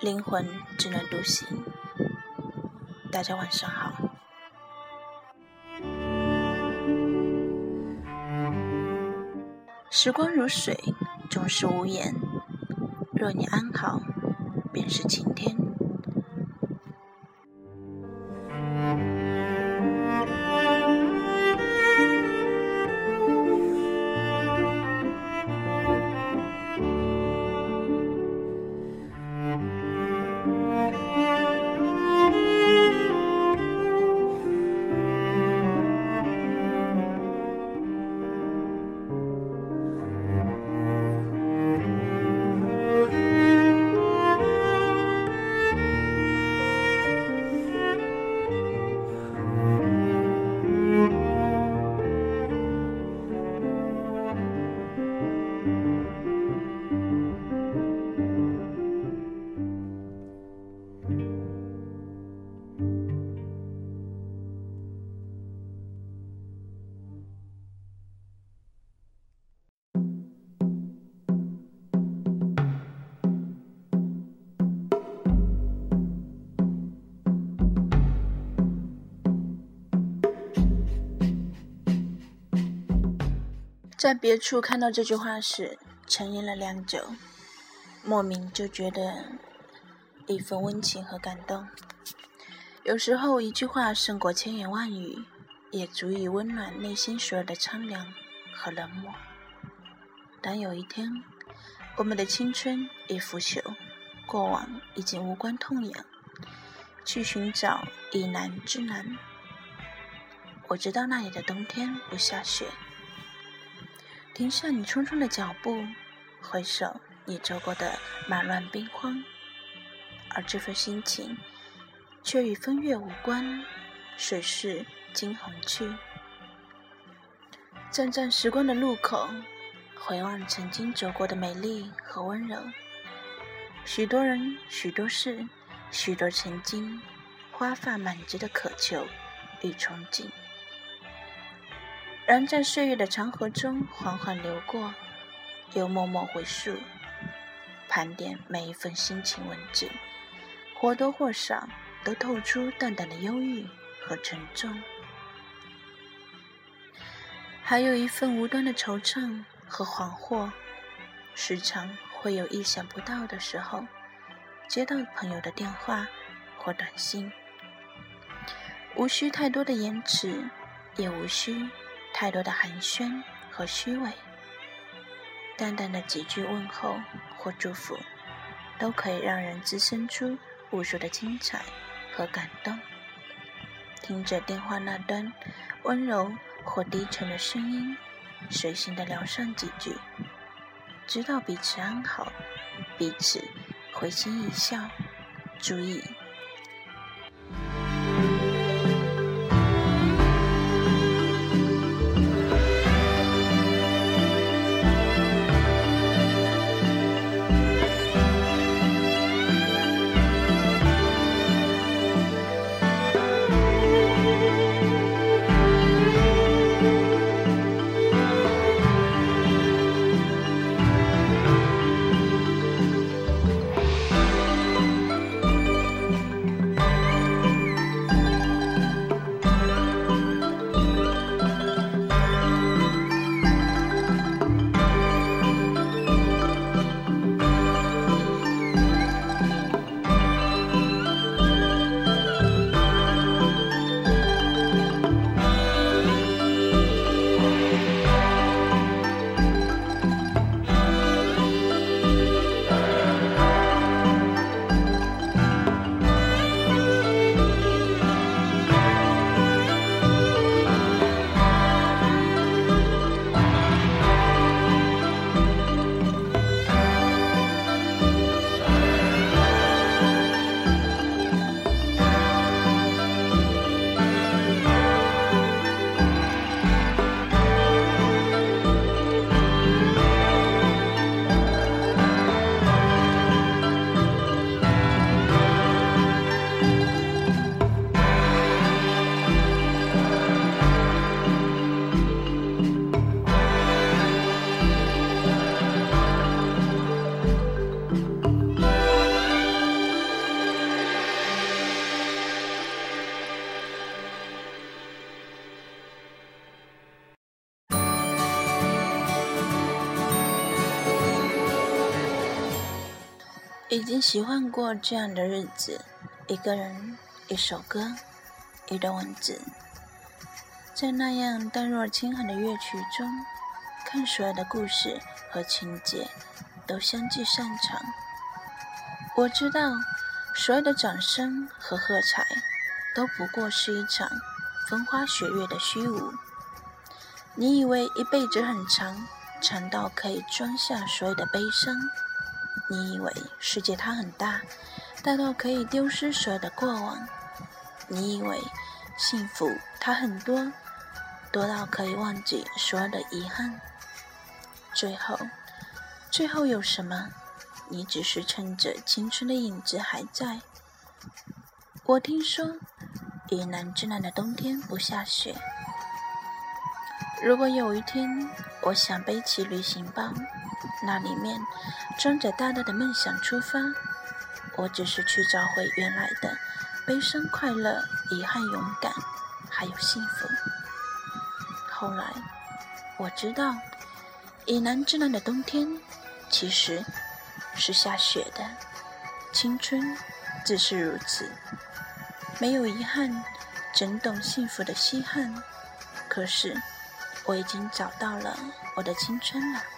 灵魂只能独行。大家晚上好。时光如水，总是无言。若你安好，便是晴天。在别处看到这句话时，沉吟了良久，莫名就觉得一份温情和感动。有时候，一句话胜过千言万语，也足以温暖内心所有的苍凉和冷漠。当有一天，我们的青春已腐朽，过往已经无关痛痒，去寻找以南之南，我知道那里的冬天不下雪。停下你匆匆的脚步，回首你走过的马乱兵荒，而这份心情却与风月无关。水逝惊鸿去，站在时光的路口，回望曾经走过的美丽和温柔。许多人，许多事，许多曾经，花发满枝的渴求与憧憬。然在岁月的长河中缓缓流过，又默默回溯，盘点每一份心情文字，或多或少都透出淡淡的忧郁和沉重，还有一份无端的惆怅和惶惑。时常会有意想不到的时候，接到朋友的电话或短信，无需太多的言辞，也无需。太多的寒暄和虚伪，淡淡的几句问候或祝福，都可以让人滋生出无数的精彩和感动。听着电话那端温柔或低沉的声音，随性的聊上几句，知道彼此安好，彼此会心一笑，注意。已经习惯过这样的日子，一个人，一首歌，一段文字，在那样淡若轻寒的乐曲中，看所有的故事和情节都相继散场。我知道，所有的掌声和喝彩，都不过是一场风花雪月的虚无。你以为一辈子很长，长到可以装下所有的悲伤。你以为世界它很大，大到可以丢失所有的过往；你以为幸福它很多，多到可以忘记所有的遗憾。最后，最后有什么？你只是趁着青春的影子还在。我听说，云南之南的冬天不下雪。如果有一天，我想背起旅行包。那里面装着大大的梦想，出发。我只是去找回原来的悲伤、快乐、遗憾、勇敢，还有幸福。后来我知道，以南至南的冬天其实是下雪的。青春自是如此，没有遗憾，怎懂幸福的稀罕？可是我已经找到了我的青春了。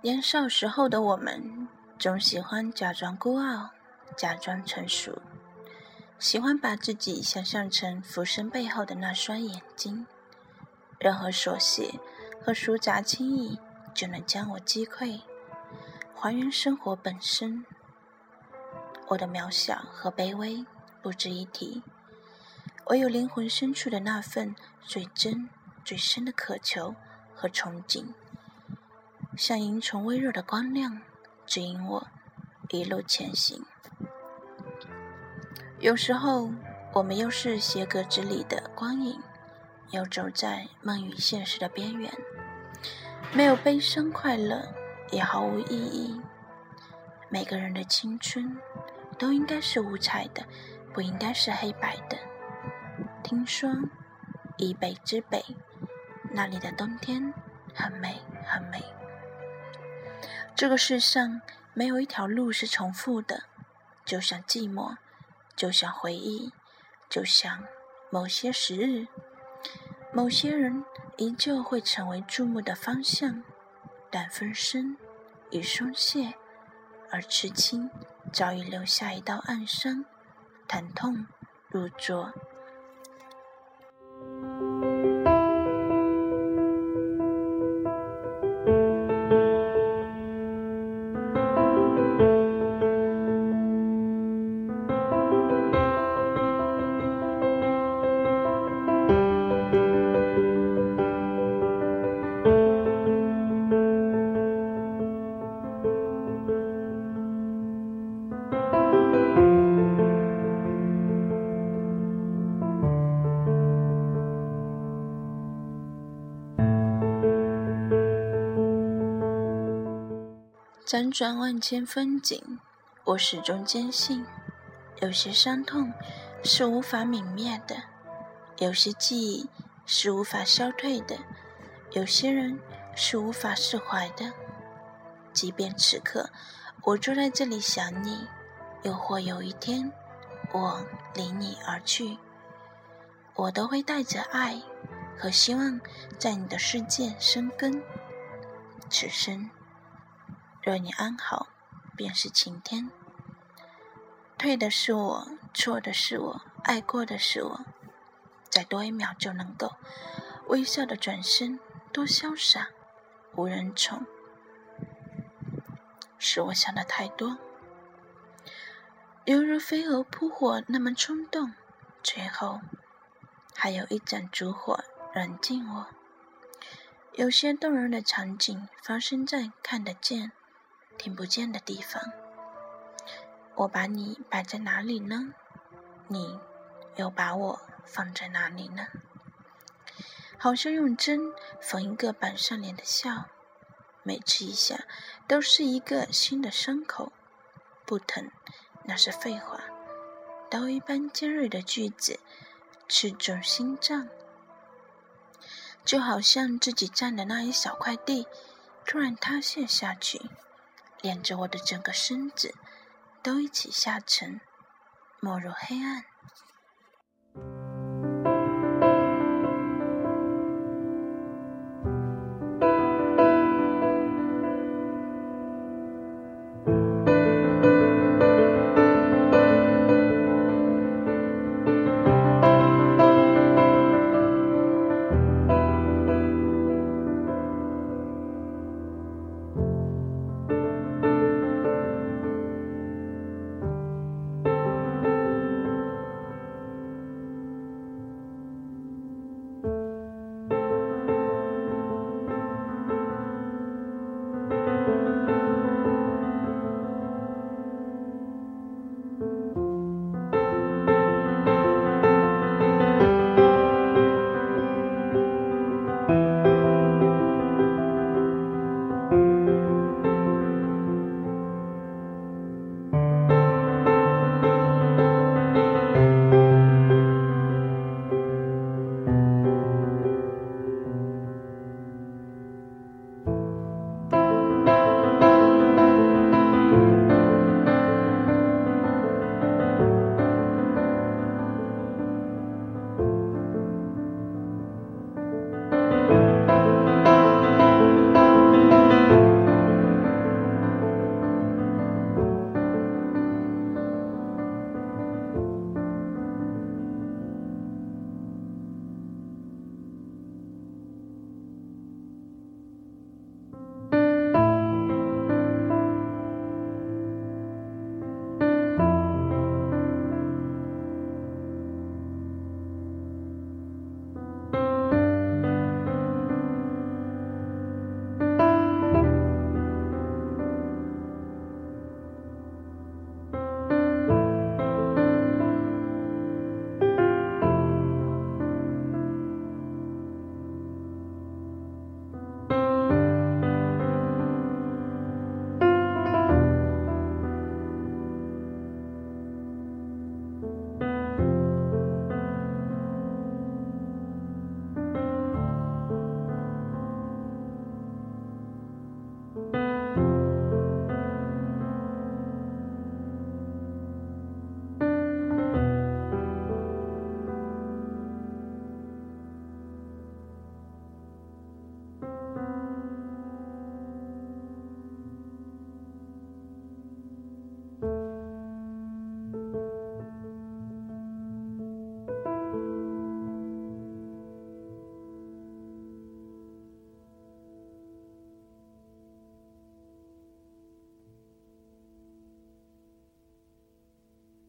年少时候的我们，总喜欢假装孤傲，假装成熟，喜欢把自己想象成浮生背后的那双眼睛。任何琐屑和俗杂，轻易就能将我击溃，还原生活本身。我的渺小和卑微不值一提，唯有灵魂深处的那份最真、最深的渴求和憧憬。像萤虫微弱的光亮，指引我一路前行。有时候，我们又是斜格子里的光影，游走在梦与现实的边缘，没有悲伤、快乐，也毫无意义。每个人的青春都应该是五彩的，不应该是黑白的。听说，以北之北，那里的冬天很美，很美。这个世上没有一条路是重复的，就像寂寞，就像回忆，就像某些时日，某些人依旧会成为注目的方向，但分身已松懈，而痴情早已留下一道暗伤，疼痛如灼。辗转万千风景，我始终坚信，有些伤痛是无法泯灭的，有些记忆是无法消退的，有些人是无法释怀的。即便此刻我坐在这里想你，又或有一天我离你而去，我都会带着爱和希望在你的世界生根。此生。若你安好，便是晴天。对的是我，错的是我，爱过的是我。再多一秒就能够微笑的转身，多潇洒，无人宠。是我想的太多，犹如飞蛾扑火那么冲动。最后，还有一盏烛火燃尽我。有些动人的场景发生在看得见。听不见的地方，我把你摆在哪里呢？你又把我放在哪里呢？好像用针缝一个板上脸的笑，每次一下都是一个新的伤口。不疼，那是废话。刀一般尖锐的句子，刺中心脏，就好像自己占的那一小块地，突然塌陷下去。连着我的整个身子都一起下沉，没入黑暗。